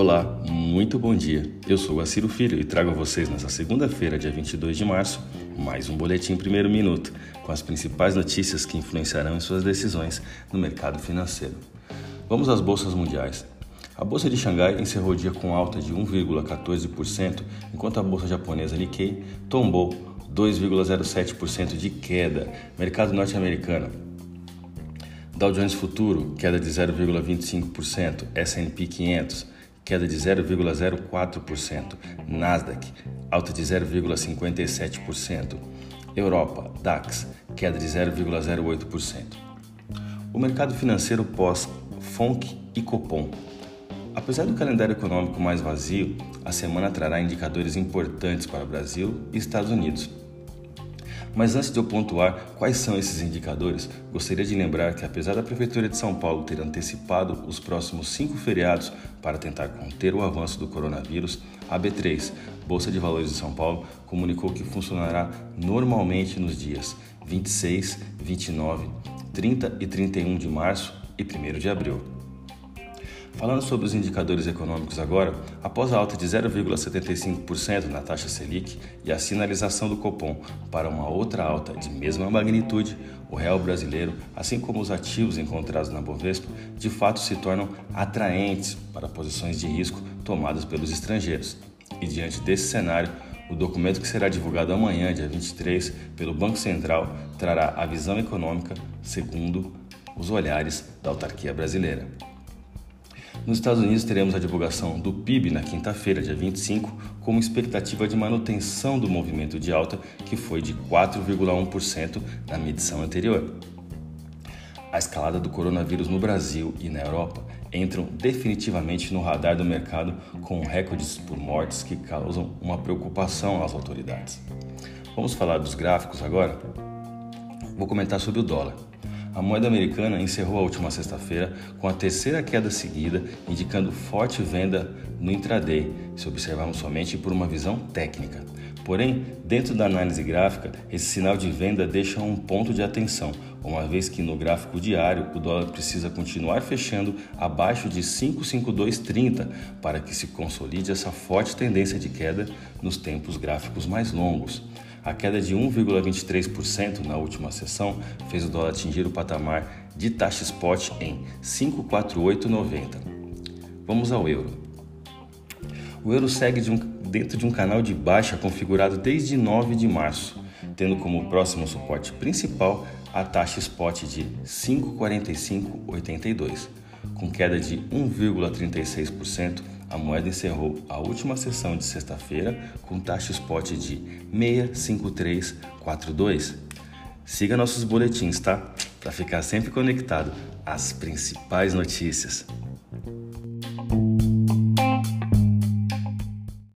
Olá, muito bom dia. Eu sou o Ciro Filho e trago a vocês nesta segunda-feira, dia 22 de março, mais um boletim primeiro minuto, com as principais notícias que influenciarão em suas decisões no mercado financeiro. Vamos às bolsas mundiais. A bolsa de Xangai encerrou o dia com alta de 1,14%, enquanto a bolsa japonesa Nikkei tombou 2,07% de queda. Mercado norte-americano Dow Jones Futuro, queda de 0,25%, S&P 500, queda de 0,04%, Nasdaq, alta de 0,57%, Europa, DAX, queda de 0,08%. O mercado financeiro pós FONC e Copom. Apesar do calendário econômico mais vazio, a semana trará indicadores importantes para o Brasil e Estados Unidos. Mas antes de eu pontuar quais são esses indicadores, gostaria de lembrar que, apesar da Prefeitura de São Paulo ter antecipado os próximos cinco feriados para tentar conter o avanço do coronavírus, a B3, Bolsa de Valores de São Paulo, comunicou que funcionará normalmente nos dias 26, 29, 30 e 31 de março e 1 de abril. Falando sobre os indicadores econômicos agora, após a alta de 0,75% na taxa Selic e a sinalização do Copom para uma outra alta de mesma magnitude, o real brasileiro, assim como os ativos encontrados na Bovespa, de fato se tornam atraentes para posições de risco tomadas pelos estrangeiros. E diante desse cenário, o documento que será divulgado amanhã, dia 23, pelo Banco Central, trará a visão econômica segundo os olhares da autarquia brasileira. Nos Estados Unidos, teremos a divulgação do PIB na quinta-feira, dia 25, com expectativa de manutenção do movimento de alta, que foi de 4,1% na medição anterior. A escalada do coronavírus no Brasil e na Europa entram definitivamente no radar do mercado com recordes por mortes que causam uma preocupação às autoridades. Vamos falar dos gráficos agora? Vou comentar sobre o dólar. A moeda americana encerrou a última sexta-feira com a terceira queda seguida, indicando forte venda no intraday, se observarmos somente por uma visão técnica. Porém, dentro da análise gráfica, esse sinal de venda deixa um ponto de atenção, uma vez que no gráfico diário o dólar precisa continuar fechando abaixo de 55230 para que se consolide essa forte tendência de queda nos tempos gráficos mais longos. A queda de 1,23% na última sessão fez o dólar atingir o patamar de taxa spot em 548,90. Vamos ao euro. O euro segue de um, dentro de um canal de baixa configurado desde 9 de março, tendo como próximo suporte principal a taxa spot de 5,4582, com queda de 1,36% a moeda encerrou a última sessão de sexta-feira com taxa spot de 65342. Siga nossos boletins, tá? Para ficar sempre conectado às principais notícias.